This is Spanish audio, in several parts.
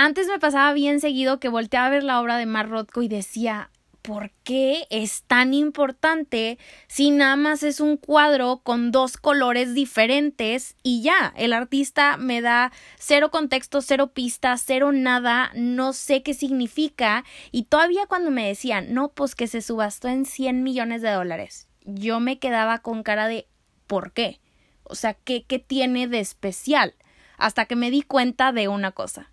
Antes me pasaba bien seguido que volteaba a ver la obra de Mar Rothko y decía, ¿por qué es tan importante si nada más es un cuadro con dos colores diferentes y ya? El artista me da cero contexto, cero pistas, cero nada, no sé qué significa y todavía cuando me decían, no, pues que se subastó en 100 millones de dólares, yo me quedaba con cara de ¿por qué? O sea, ¿qué, qué tiene de especial? Hasta que me di cuenta de una cosa.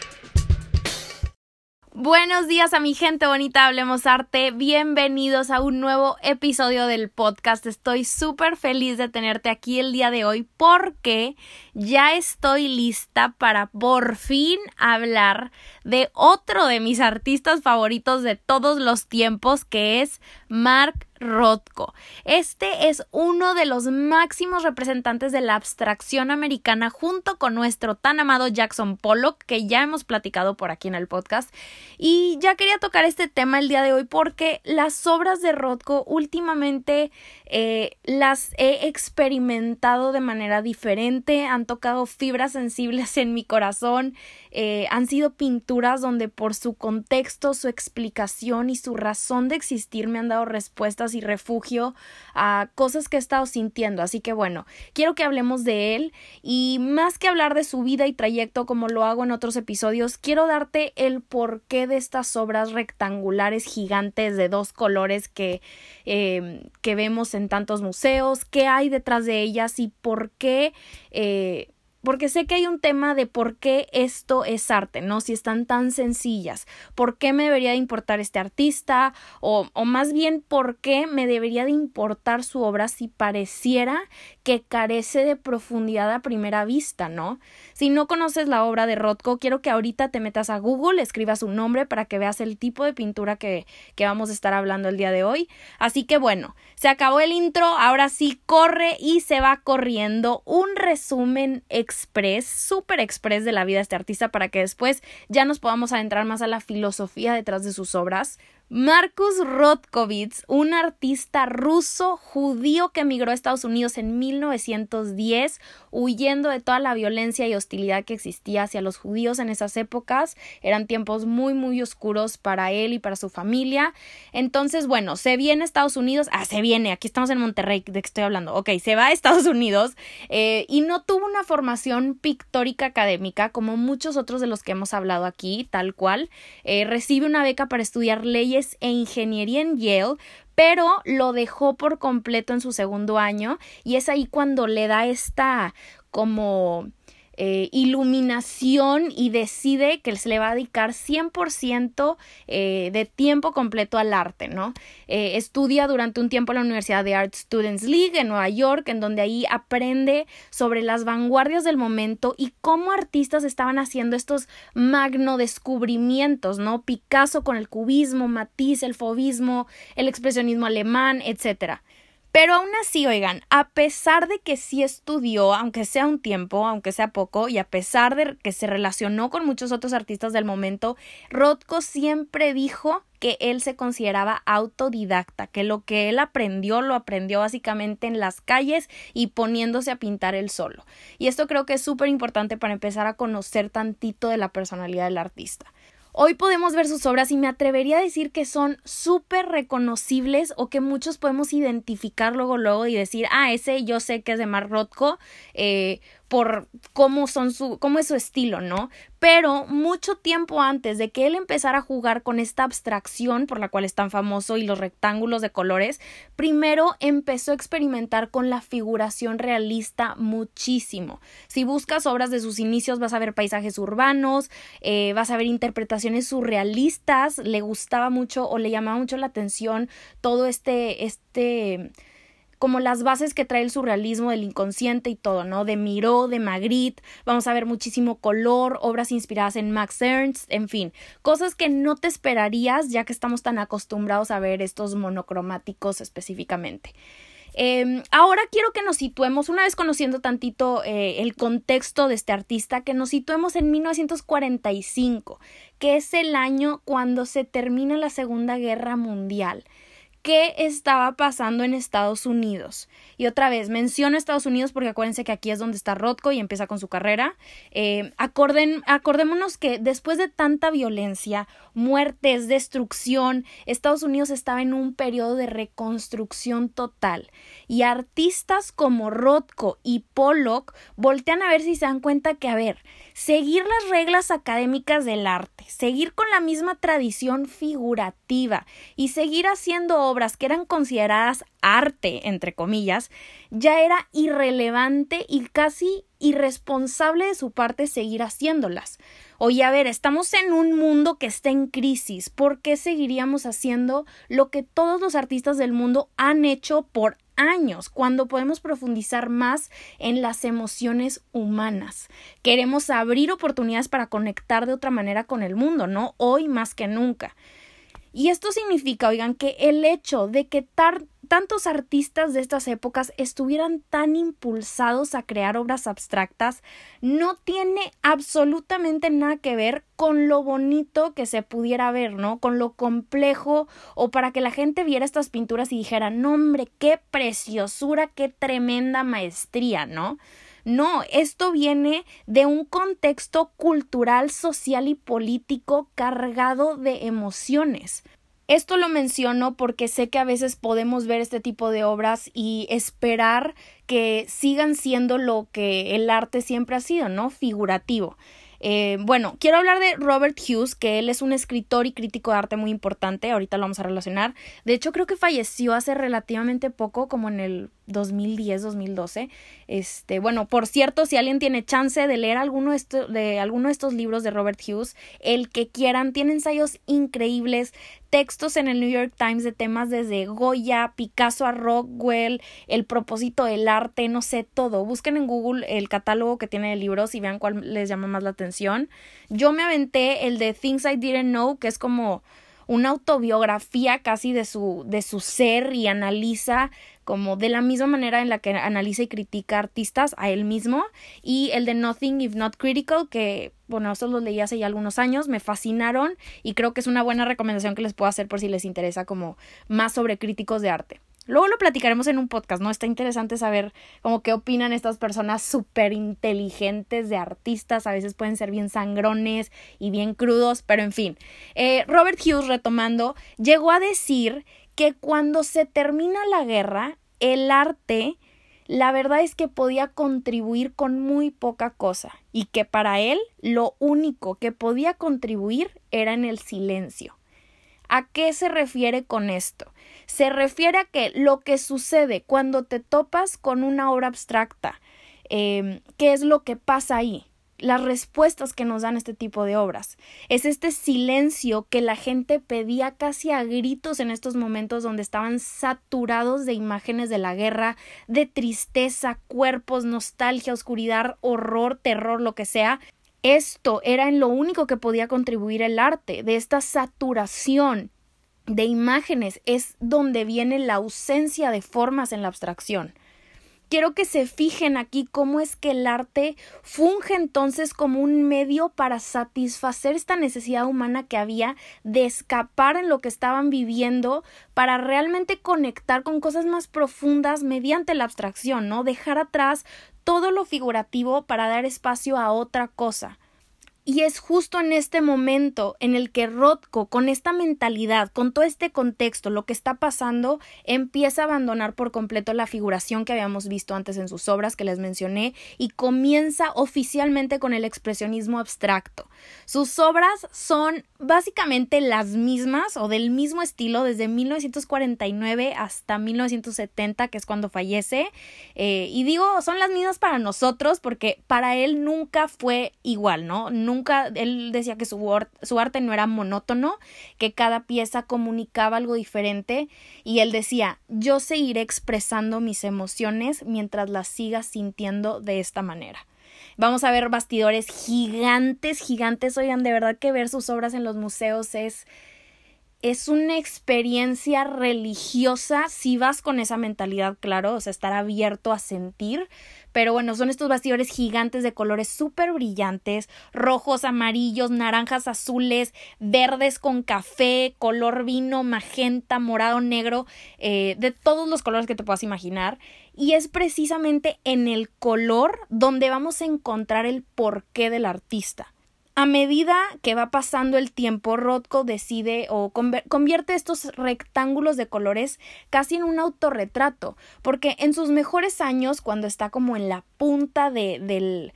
Buenos días a mi gente bonita, hablemos arte. Bienvenidos a un nuevo episodio del podcast. Estoy súper feliz de tenerte aquí el día de hoy porque ya estoy lista para por fin hablar de otro de mis artistas favoritos de todos los tiempos que es Mark Rothko. Este es uno de los máximos representantes de la abstracción americana junto con nuestro tan amado Jackson Pollock, que ya hemos platicado por aquí en el podcast. Y ya quería tocar este tema el día de hoy porque las obras de Rothko últimamente eh, las he experimentado de manera diferente, han tocado fibras sensibles en mi corazón, eh, han sido pinturas donde por su contexto, su explicación y su razón de existir me han dado respuestas y refugio a cosas que he estado sintiendo. Así que bueno, quiero que hablemos de él y más que hablar de su vida y trayecto como lo hago en otros episodios, quiero darte el porqué de estas obras rectangulares gigantes de dos colores que, eh, que vemos en tantos museos, qué hay detrás de ellas y por qué eh, porque sé que hay un tema de por qué esto es arte, ¿no? Si están tan sencillas, ¿por qué me debería de importar este artista? O, o más bien, ¿por qué me debería de importar su obra si pareciera que carece de profundidad a primera vista, ¿no? Si no conoces la obra de Rothko, quiero que ahorita te metas a Google, escribas su nombre para que veas el tipo de pintura que, que vamos a estar hablando el día de hoy. Así que bueno, se acabó el intro, ahora sí corre y se va corriendo un resumen express, súper express de la vida de este artista para que después ya nos podamos adentrar más a la filosofía detrás de sus obras. Marcus Rothkovitz, un artista ruso judío que emigró a Estados Unidos en 1910, huyendo de toda la violencia y hostilidad que existía hacia los judíos en esas épocas. Eran tiempos muy, muy oscuros para él y para su familia. Entonces, bueno, se viene a Estados Unidos. Ah, se viene, aquí estamos en Monterrey, de que estoy hablando. Ok, se va a Estados Unidos eh, y no tuvo una formación pictórica académica como muchos otros de los que hemos hablado aquí, tal cual. Eh, recibe una beca para estudiar leyes e ingeniería en Yale, pero lo dejó por completo en su segundo año y es ahí cuando le da esta como eh, iluminación y decide que se le va a dedicar 100% eh, de tiempo completo al arte, ¿no? Eh, estudia durante un tiempo en la Universidad de Art Students League en Nueva York, en donde ahí aprende sobre las vanguardias del momento y cómo artistas estaban haciendo estos magno descubrimientos, ¿no? Picasso con el cubismo, Matisse, el fauvismo, el expresionismo alemán, etcétera. Pero aún así, oigan, a pesar de que sí estudió, aunque sea un tiempo, aunque sea poco, y a pesar de que se relacionó con muchos otros artistas del momento, Rothko siempre dijo que él se consideraba autodidacta, que lo que él aprendió lo aprendió básicamente en las calles y poniéndose a pintar él solo. Y esto creo que es súper importante para empezar a conocer tantito de la personalidad del artista. Hoy podemos ver sus obras y me atrevería a decir que son súper reconocibles o que muchos podemos identificar luego luego y decir, ah, ese yo sé que es de Mark Rothko, eh, por cómo son su cómo es su estilo, ¿no? Pero mucho tiempo antes de que él empezara a jugar con esta abstracción por la cual es tan famoso y los rectángulos de colores, primero empezó a experimentar con la figuración realista muchísimo. Si buscas obras de sus inicios vas a ver paisajes urbanos, eh, vas a ver interpretaciones surrealistas, le gustaba mucho o le llamaba mucho la atención todo este este como las bases que trae el surrealismo del inconsciente y todo, ¿no? De Miró, de Magritte, vamos a ver muchísimo color, obras inspiradas en Max Ernst, en fin, cosas que no te esperarías ya que estamos tan acostumbrados a ver estos monocromáticos específicamente. Em, ahora quiero que nos situemos, una vez conociendo tantito eh, el contexto de este artista, que nos situemos en 1945, que es el año cuando se termina la Segunda Guerra Mundial qué estaba pasando en Estados Unidos. Y otra vez, menciono Estados Unidos porque acuérdense que aquí es donde está Rothko y empieza con su carrera. Eh, acorden, acordémonos que después de tanta violencia, muertes, destrucción, Estados Unidos estaba en un periodo de reconstrucción total. Y artistas como Rothko y Pollock voltean a ver si se dan cuenta que, a ver, seguir las reglas académicas del arte, seguir con la misma tradición figurativa y seguir haciendo obras que eran consideradas arte, entre comillas, ya era irrelevante y casi irresponsable de su parte seguir haciéndolas. Oye, a ver, estamos en un mundo que está en crisis. ¿Por qué seguiríamos haciendo lo que todos los artistas del mundo han hecho por años, cuando podemos profundizar más en las emociones humanas. Queremos abrir oportunidades para conectar de otra manera con el mundo, ¿no? Hoy más que nunca. Y esto significa, oigan, que el hecho de que tantos artistas de estas épocas estuvieran tan impulsados a crear obras abstractas no tiene absolutamente nada que ver con lo bonito que se pudiera ver, ¿no? Con lo complejo o para que la gente viera estas pinturas y dijera, no hombre, qué preciosura, qué tremenda maestría, ¿no? No, esto viene de un contexto cultural, social y político cargado de emociones. Esto lo menciono porque sé que a veces podemos ver este tipo de obras y esperar que sigan siendo lo que el arte siempre ha sido, ¿no? Figurativo. Eh, bueno, quiero hablar de Robert Hughes, que él es un escritor y crítico de arte muy importante, ahorita lo vamos a relacionar. De hecho, creo que falleció hace relativamente poco, como en el 2010, 2012. Este, bueno, por cierto, si alguien tiene chance de leer alguno de, de alguno de estos libros de Robert Hughes, el que quieran, tiene ensayos increíbles, textos en el New York Times de temas desde Goya, Picasso a Rockwell, el propósito del arte, no sé, todo. Busquen en Google el catálogo que tiene de libros y vean cuál les llama más la atención. Yo me aventé el de Things I Didn't Know, que es como una autobiografía casi de su, de su ser y analiza como de la misma manera en la que analiza y critica artistas a él mismo y el de Nothing If Not Critical que bueno, eso lo leí hace ya algunos años, me fascinaron y creo que es una buena recomendación que les puedo hacer por si les interesa como más sobre críticos de arte. Luego lo platicaremos en un podcast, ¿no? Está interesante saber como qué opinan estas personas súper inteligentes de artistas, a veces pueden ser bien sangrones y bien crudos, pero en fin. Eh, Robert Hughes, retomando, llegó a decir que cuando se termina la guerra, el arte, la verdad es que podía contribuir con muy poca cosa y que para él lo único que podía contribuir era en el silencio. ¿A qué se refiere con esto? Se refiere a que lo que sucede cuando te topas con una obra abstracta, eh, ¿qué es lo que pasa ahí? las respuestas que nos dan este tipo de obras. Es este silencio que la gente pedía casi a gritos en estos momentos donde estaban saturados de imágenes de la guerra, de tristeza, cuerpos, nostalgia, oscuridad, horror, terror, lo que sea. Esto era en lo único que podía contribuir el arte, de esta saturación de imágenes es donde viene la ausencia de formas en la abstracción quiero que se fijen aquí cómo es que el arte funge entonces como un medio para satisfacer esta necesidad humana que había de escapar en lo que estaban viviendo para realmente conectar con cosas más profundas mediante la abstracción, ¿no? Dejar atrás todo lo figurativo para dar espacio a otra cosa. Y es justo en este momento en el que Rothko, con esta mentalidad, con todo este contexto, lo que está pasando, empieza a abandonar por completo la figuración que habíamos visto antes en sus obras que les mencioné y comienza oficialmente con el expresionismo abstracto. Sus obras son básicamente las mismas o del mismo estilo desde 1949 hasta 1970, que es cuando fallece. Eh, y digo, son las mismas para nosotros porque para él nunca fue igual, ¿no? Nunca, él decía que su, arte no era monótono, que cada pieza comunicaba algo diferente y él decía, yo seguiré expresando mis emociones mientras las siga sintiendo de esta manera. Vamos a ver bastidores gigantes, gigantes. Oigan, de verdad que ver sus obras en los museos es es una experiencia religiosa si vas con esa mentalidad, claro, o sea, estar abierto a sentir. Pero bueno, son estos bastidores gigantes de colores súper brillantes, rojos, amarillos, naranjas, azules, verdes con café, color vino, magenta, morado, negro, eh, de todos los colores que te puedas imaginar. Y es precisamente en el color donde vamos a encontrar el porqué del artista. A medida que va pasando el tiempo, Rothko decide o convierte estos rectángulos de colores casi en un autorretrato, porque en sus mejores años, cuando está como en la punta de, del,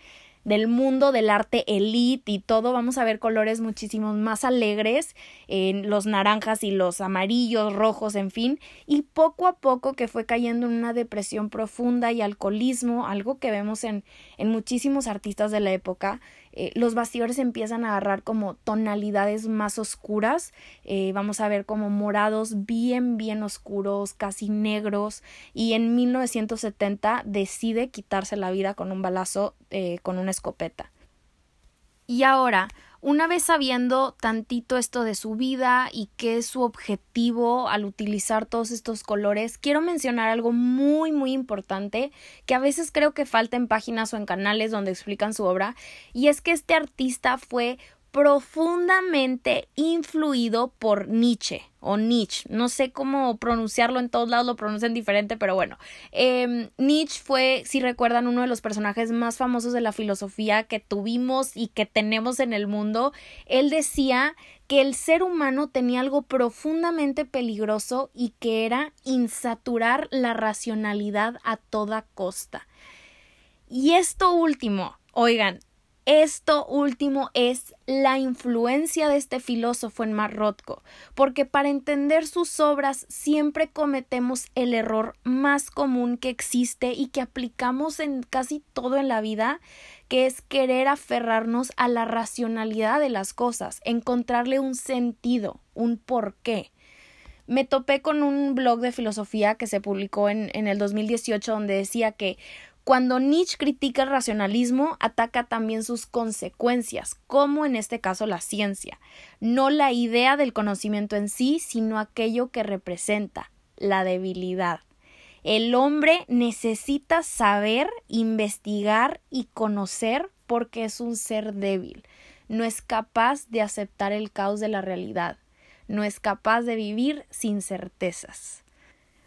del mundo del arte elite y todo, vamos a ver colores muchísimo más alegres, en los naranjas y los amarillos, rojos, en fin, y poco a poco que fue cayendo en una depresión profunda y alcoholismo, algo que vemos en, en muchísimos artistas de la época, eh, los bastidores empiezan a agarrar como tonalidades más oscuras, eh, vamos a ver como morados bien, bien oscuros, casi negros, y en 1970 decide quitarse la vida con un balazo eh, con una escopeta. Y ahora, una vez sabiendo tantito esto de su vida y qué es su objetivo al utilizar todos estos colores, quiero mencionar algo muy muy importante que a veces creo que falta en páginas o en canales donde explican su obra, y es que este artista fue profundamente influido por Nietzsche o Nietzsche. No sé cómo pronunciarlo, en todos lados lo pronuncian diferente, pero bueno. Eh, Nietzsche fue, si recuerdan, uno de los personajes más famosos de la filosofía que tuvimos y que tenemos en el mundo. Él decía que el ser humano tenía algo profundamente peligroso y que era insaturar la racionalidad a toda costa. Y esto último, oigan, esto último es la influencia de este filósofo en Marrotko, porque para entender sus obras siempre cometemos el error más común que existe y que aplicamos en casi todo en la vida, que es querer aferrarnos a la racionalidad de las cosas, encontrarle un sentido, un porqué. Me topé con un blog de filosofía que se publicó en, en el 2018 donde decía que cuando Nietzsche critica el racionalismo, ataca también sus consecuencias, como en este caso la ciencia, no la idea del conocimiento en sí, sino aquello que representa, la debilidad. El hombre necesita saber, investigar y conocer porque es un ser débil, no es capaz de aceptar el caos de la realidad, no es capaz de vivir sin certezas.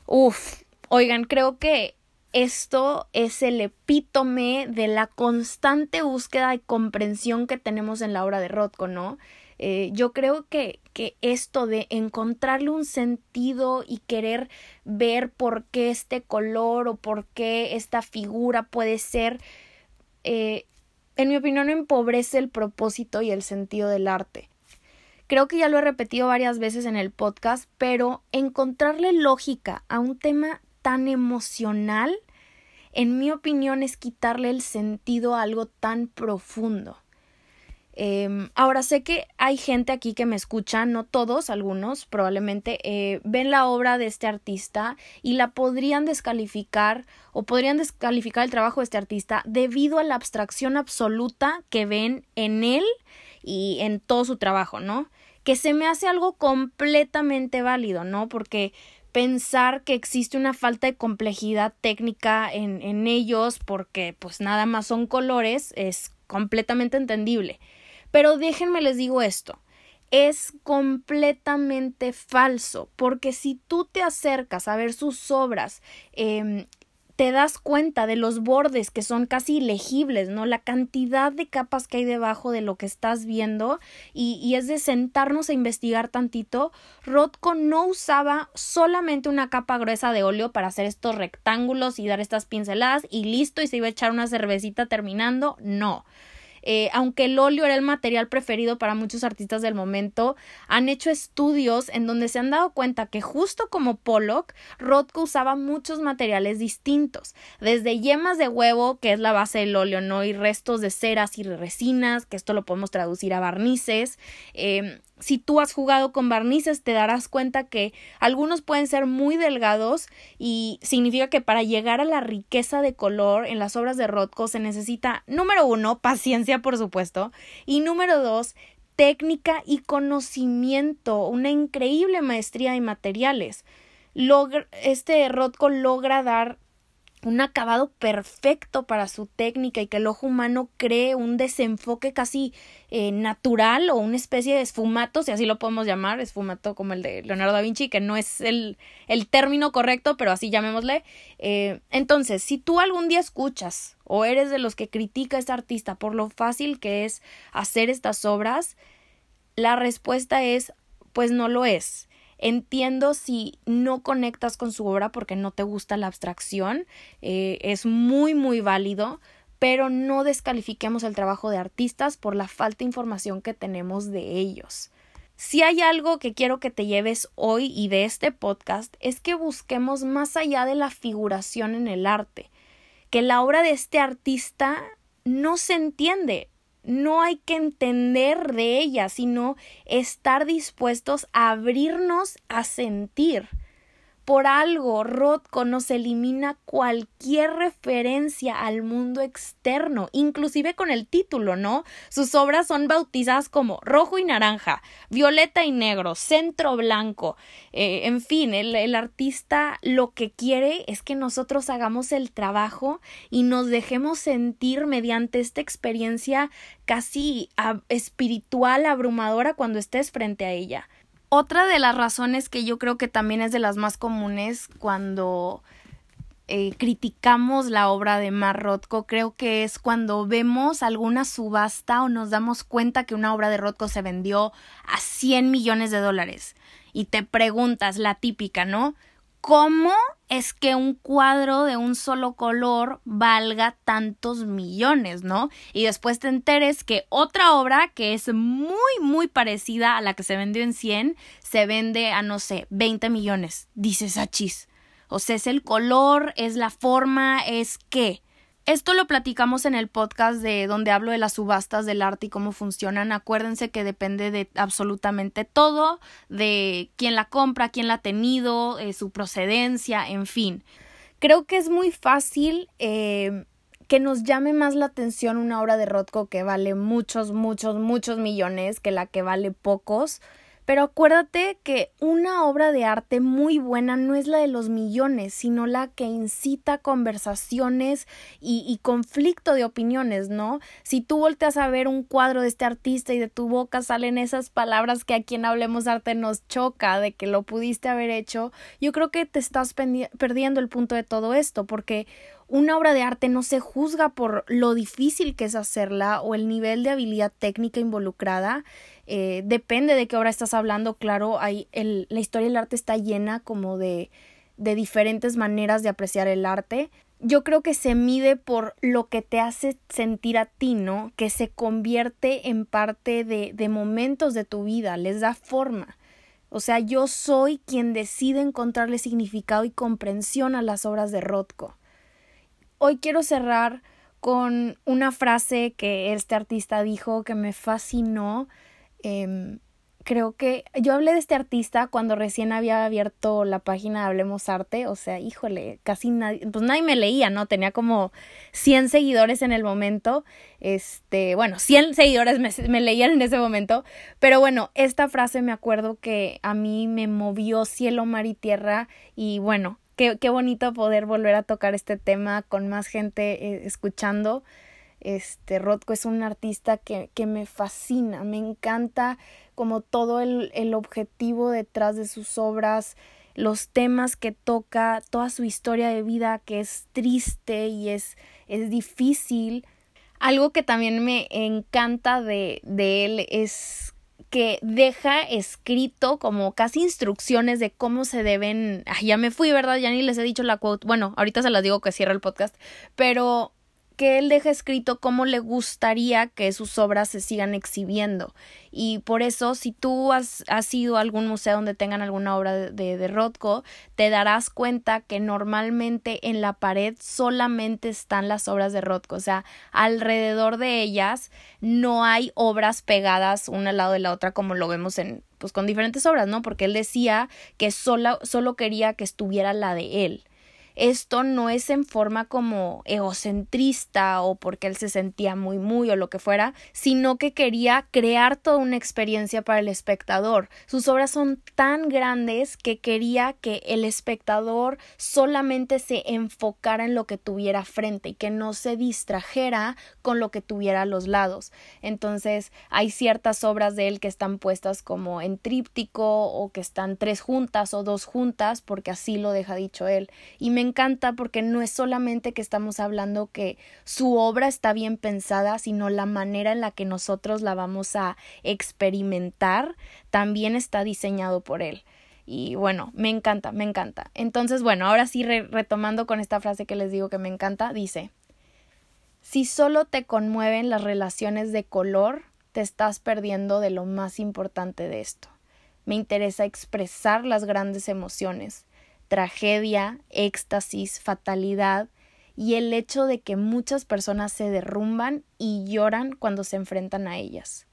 Uf, oigan, creo que esto es el epítome de la constante búsqueda y comprensión que tenemos en la obra de Rothko, ¿no? Eh, yo creo que, que esto de encontrarle un sentido y querer ver por qué este color o por qué esta figura puede ser, eh, en mi opinión, empobrece el propósito y el sentido del arte. Creo que ya lo he repetido varias veces en el podcast, pero encontrarle lógica a un tema tan emocional, en mi opinión, es quitarle el sentido a algo tan profundo. Em, ahora sé que hay gente aquí que me escucha, no todos, algunos probablemente eh, ven la obra de este artista y la podrían descalificar o podrían descalificar el trabajo de este artista debido a la abstracción absoluta que ven en él y en todo su trabajo, ¿no? Que se me hace algo completamente válido, ¿no? Porque pensar que existe una falta de complejidad técnica en, en ellos porque pues nada más son colores es completamente entendible. Pero déjenme les digo esto es completamente falso, porque si tú te acercas a ver sus obras eh, te das cuenta de los bordes que son casi ilegibles, ¿no? La cantidad de capas que hay debajo de lo que estás viendo y, es de sentarnos a investigar tantito. Rothko no usaba solamente una capa gruesa de óleo para hacer estos rectángulos y dar estas pinceladas y listo y se iba a echar una cervecita terminando. No. Eh, aunque el óleo era el material preferido para muchos artistas del momento, han hecho estudios en donde se han dado cuenta que justo como Pollock, Rothko usaba muchos materiales distintos, desde yemas de huevo, que es la base del óleo, ¿no? Y restos de ceras y resinas, que esto lo podemos traducir a barnices, eh, si tú has jugado con barnices te darás cuenta que algunos pueden ser muy delgados y significa que para llegar a la riqueza de color en las obras de Rothko se necesita, número uno, paciencia por supuesto, y número dos, técnica y conocimiento, una increíble maestría de materiales. este Rothko logra dar un acabado perfecto para su técnica y que el ojo humano cree un desenfoque casi eh, natural o una especie de esfumato, si así lo podemos llamar, esfumato como el de Leonardo da Vinci, que no es el, el término correcto, pero así llamémosle. Eh, entonces, si tú algún día escuchas o eres de los que critica a este artista por lo fácil que es hacer estas obras, la respuesta es, pues no lo es Entiendo si no conectas con su obra porque no te gusta la abstracción, eh, es muy, muy válido, pero no descalifiquemos el trabajo de artistas por la falta de información que tenemos de ellos. Si hay algo que quiero que te lleves hoy y de este podcast es que busquemos más allá de la figuración en el arte, que la obra de este artista no se entiende, no hay que entender de ella, sino estar dispuestos a abrirnos a sentir. Por algo, Rothko nos elimina cualquier referencia al mundo externo, inclusive con el título, ¿no? Sus obras son bautizadas como rojo y naranja, violeta y negro, centro blanco. Eh, en fin, el, el artista lo que quiere es que nosotros hagamos el trabajo y nos dejemos sentir mediante esta experiencia casi espiritual, abrumadora cuando estés frente a ella. Otra de las razones que yo creo que también es de las más comunes cuando eh, criticamos la obra de Rothko, creo que es cuando vemos alguna subasta o nos damos cuenta que una obra de Rothko se vendió a 100 millones de dólares. Y te preguntas, la típica, ¿no? ¿Cómo es que un cuadro de un solo color valga tantos millones, ¿no? Y después te enteres que otra obra que es muy, muy parecida a la que se vendió en 100, se vende a, no sé, 20 millones. Dices, achis. O sea, es el color, es la forma, es qué. Esto lo platicamos en el podcast de donde hablo de las subastas del arte y cómo funcionan. Acuérdense que depende de absolutamente todo, de quién la compra, quién la ha tenido, eh, su procedencia, en fin. Creo que es muy fácil eh, que nos llame más la atención una obra de Rothko que vale muchos, muchos, muchos millones que la que vale pocos. Pero acuérdate que una obra de arte muy buena no es la de los millones, sino la que incita conversaciones y, conflicto de opiniones, ¿no? Si tú volteas a ver un cuadro de este artista y de tu boca salen esas palabras que a quien hablemos arte nos choca de que lo pudiste haber hecho, yo creo que te estás perdiendo el punto de todo esto, porque una obra de arte no se juzga por lo difícil que es hacerla o el nivel de habilidad técnica involucrada, eh, depende de qué obra estás hablando, claro, el, la historia del arte está llena como de, de diferentes maneras de apreciar el arte. Yo creo que se mide por lo que te hace sentir a ti, ¿no? Que se convierte en parte de, de momentos de tu vida, les da forma. O sea, yo soy quien decide encontrarle significado y comprensión a las obras de Rothko. Hoy quiero cerrar con una frase que este artista dijo que me fascinó Em, creo que yo hablé de este artista cuando recién había abierto la página de Hablemos Arte, o sea, híjole, casi nadie, pues nadie me leía, ¿no? Tenía como 100 seguidores en el momento, este, bueno, 100 seguidores me, me leían en ese momento, pero bueno, esta frase me acuerdo que a mí me movió cielo, mar y tierra y bueno, qué, qué bonito poder volver a tocar este tema con más gente eh, escuchando. Este, Rothko es un artista que, que me fascina, me encanta como todo el, el objetivo detrás de sus obras, los temas que toca, toda su historia de vida que es triste y es, es difícil. Algo que también me encanta de, de él es que deja escrito como casi instrucciones de cómo se deben. ya me fui, ¿verdad? Ya ni les he dicho la quote. Bueno, ahorita se las digo que cierra el podcast. Pero que él deja escrito cómo le gustaría que sus obras se sigan exhibiendo. Y por eso, si tú has, has ido a algún museo donde tengan alguna obra de, de, Rothko, te darás cuenta que normalmente en la pared solamente están las obras de Rothko. O sea, alrededor de ellas no hay obras pegadas una al lado de la otra como lo vemos en pues con diferentes obras, ¿no? Porque él decía que solo, solo quería que estuviera la de él. Esto no es en forma como egocentrista o porque él se sentía muy muy o lo que fuera, sino que quería crear toda una experiencia para el espectador. Sus obras son tan grandes que quería que el espectador solamente se enfocara en lo que tuviera frente y que no se distrajera con lo que tuviera a los lados. Entonces, hay ciertas obras de él que están puestas como en tríptico o que están tres juntas o dos juntas porque así lo deja dicho él. Y me encanta porque no es solamente que estamos hablando que su obra está bien pensada, sino la manera en la que nosotros la vamos a experimentar también está diseñado por él. Y bueno, me encanta, me encanta. Entonces, bueno, ahora sí, retomando con esta frase que les digo que me encanta, dice, si solo te conmueven las relaciones de color, te estás perdiendo de lo más importante de esto. Me interesa expresar las grandes emociones, tragedia, éxtasis, fatalidad y el hecho de que muchas personas se derrumban y lloran cuando se enfrentan a ellas.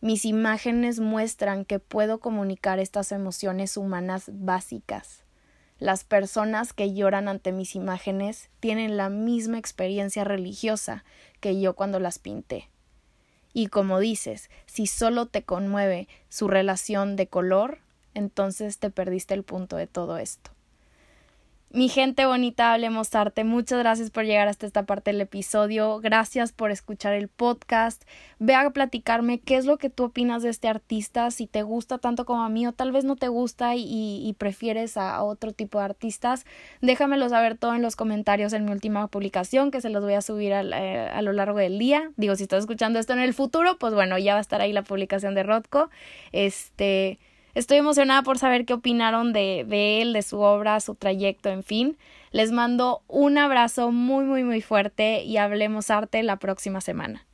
Mis imágenes muestran que puedo comunicar estas emociones humanas básicas. Las personas que lloran ante mis imágenes tienen la misma experiencia religiosa que yo cuando las pinté. Y como dices, si solo te conmueve su relación de color, entonces te perdiste el punto de todo esto. Mi gente bonita, hablemos arte. Muchas gracias por llegar hasta esta parte del episodio. Gracias por escuchar el podcast. Ve a platicarme qué es lo que tú opinas de este artista, si te gusta tanto como a mí o tal vez no te gusta y, prefieres a, otro tipo de artistas. Déjamelo saber todo en los comentarios en mi última publicación que se los voy a subir a, eh, a lo largo del día. Digo, si estás escuchando esto en el futuro, pues bueno, ya va a estar ahí la publicación de Rodko. Este. Estoy emocionada por saber qué opinaron de, él, de su obra, su trayecto, en fin. Les mando un abrazo muy, muy, muy fuerte y hablemos arte la próxima semana.